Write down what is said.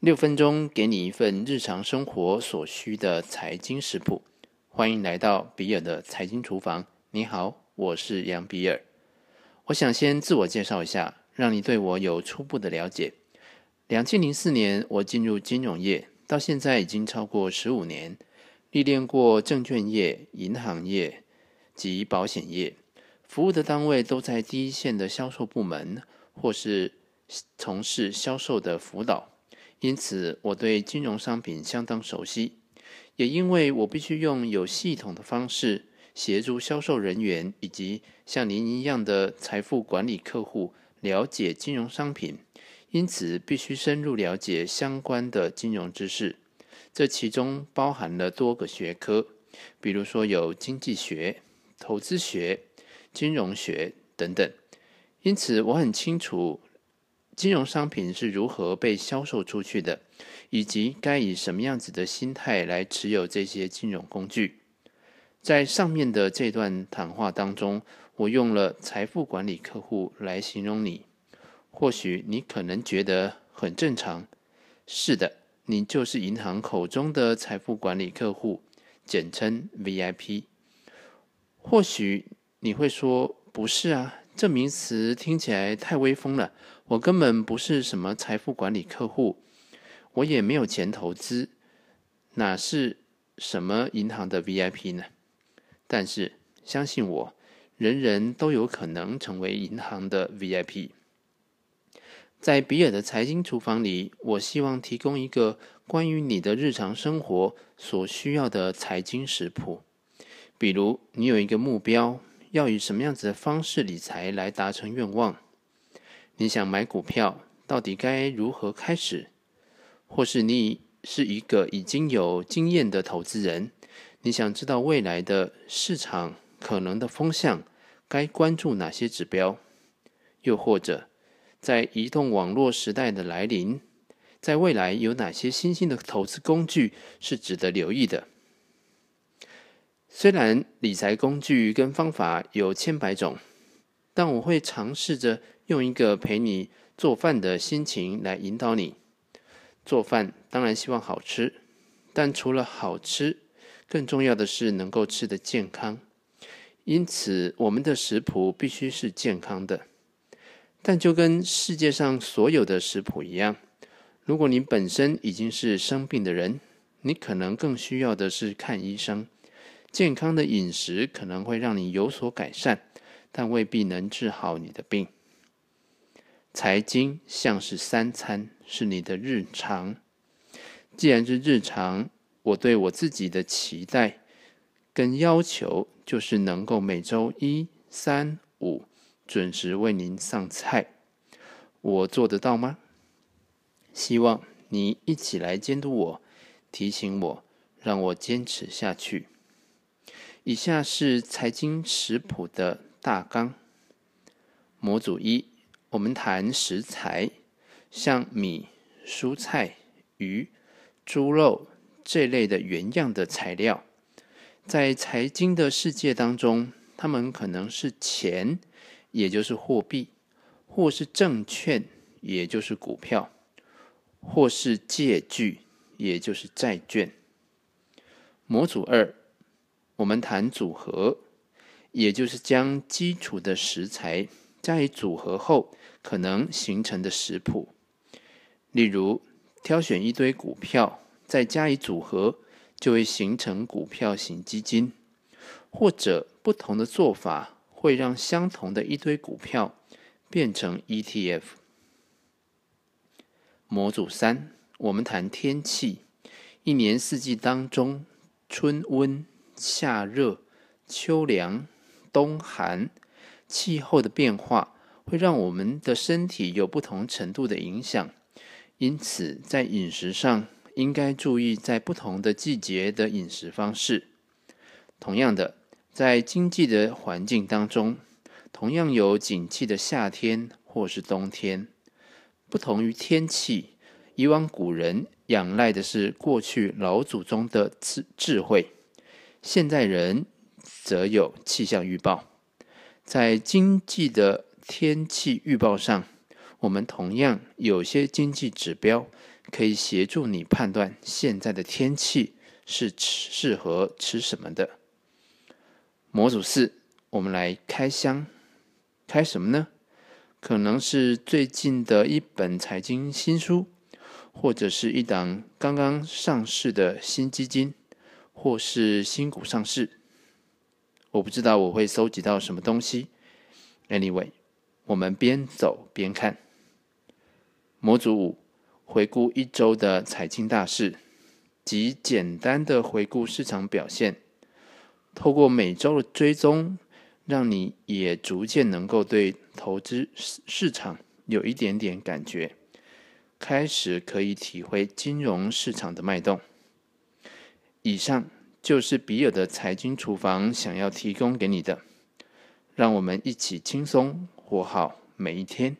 六分钟给你一份日常生活所需的财经食谱，欢迎来到比尔的财经厨房。你好，我是杨比尔。我想先自我介绍一下，让你对我有初步的了解。两千零四年我进入金融业，到现在已经超过十五年，历练过证券业、银行业及保险业，服务的单位都在第一线的销售部门，或是从事销售的辅导。因此，我对金融商品相当熟悉，也因为我必须用有系统的方式协助销售人员以及像您一样的财富管理客户了解金融商品，因此必须深入了解相关的金融知识。这其中包含了多个学科，比如说有经济学、投资学、金融学等等。因此，我很清楚。金融商品是如何被销售出去的，以及该以什么样子的心态来持有这些金融工具。在上面的这段谈话当中，我用了财富管理客户来形容你。或许你可能觉得很正常，是的，你就是银行口中的财富管理客户，简称 VIP。或许你会说，不是啊。这名词听起来太威风了。我根本不是什么财富管理客户，我也没有钱投资，哪是什么银行的 VIP 呢？但是相信我，人人都有可能成为银行的 VIP。在比尔的财经厨房里，我希望提供一个关于你的日常生活所需要的财经食谱。比如，你有一个目标。要以什么样子的方式理财来达成愿望？你想买股票，到底该如何开始？或是你是一个已经有经验的投资人，你想知道未来的市场可能的风向，该关注哪些指标？又或者，在移动网络时代的来临，在未来有哪些新兴的投资工具是值得留意的？虽然理财工具跟方法有千百种，但我会尝试着用一个陪你做饭的心情来引导你。做饭当然希望好吃，但除了好吃，更重要的是能够吃得健康。因此，我们的食谱必须是健康的。但就跟世界上所有的食谱一样，如果你本身已经是生病的人，你可能更需要的是看医生。健康的饮食可能会让你有所改善，但未必能治好你的病。财经像是三餐，是你的日常。既然是日常，我对我自己的期待跟要求，就是能够每周一、三、五准时为您上菜。我做得到吗？希望你一起来监督我，提醒我，让我坚持下去。以下是财经食谱的大纲。模组一，我们谈食材，像米、蔬菜、鱼、猪肉这类的原样的材料，在财经的世界当中，它们可能是钱，也就是货币，或是证券，也就是股票，或是借据，也就是债券。模组二。我们谈组合，也就是将基础的食材加以组合后可能形成的食谱。例如，挑选一堆股票，再加以组合，就会形成股票型基金。或者，不同的做法会让相同的一堆股票变成 ETF。模组三，我们谈天气，一年四季当中，春温。夏热、秋凉、冬寒，气候的变化会让我们的身体有不同程度的影响，因此在饮食上应该注意在不同的季节的饮食方式。同样的，在经济的环境当中，同样有景气的夏天或是冬天，不同于天气，以往古人仰赖的是过去老祖宗的智智慧。现代人则有气象预报，在经济的天气预报上，我们同样有些经济指标可以协助你判断现在的天气是适合吃什么的。模组四，我们来开箱，开什么呢？可能是最近的一本财经新书，或者是一档刚刚上市的新基金，或是新股上市。我不知道我会搜集到什么东西。Anyway，我们边走边看。模组五，回顾一周的财经大事，及简单的回顾市场表现。透过每周的追踪，让你也逐渐能够对投资市场有一点点感觉，开始可以体会金融市场的脉动。以上就是比尔的财经厨房想要提供给你的，让我们一起轻松活好每一天。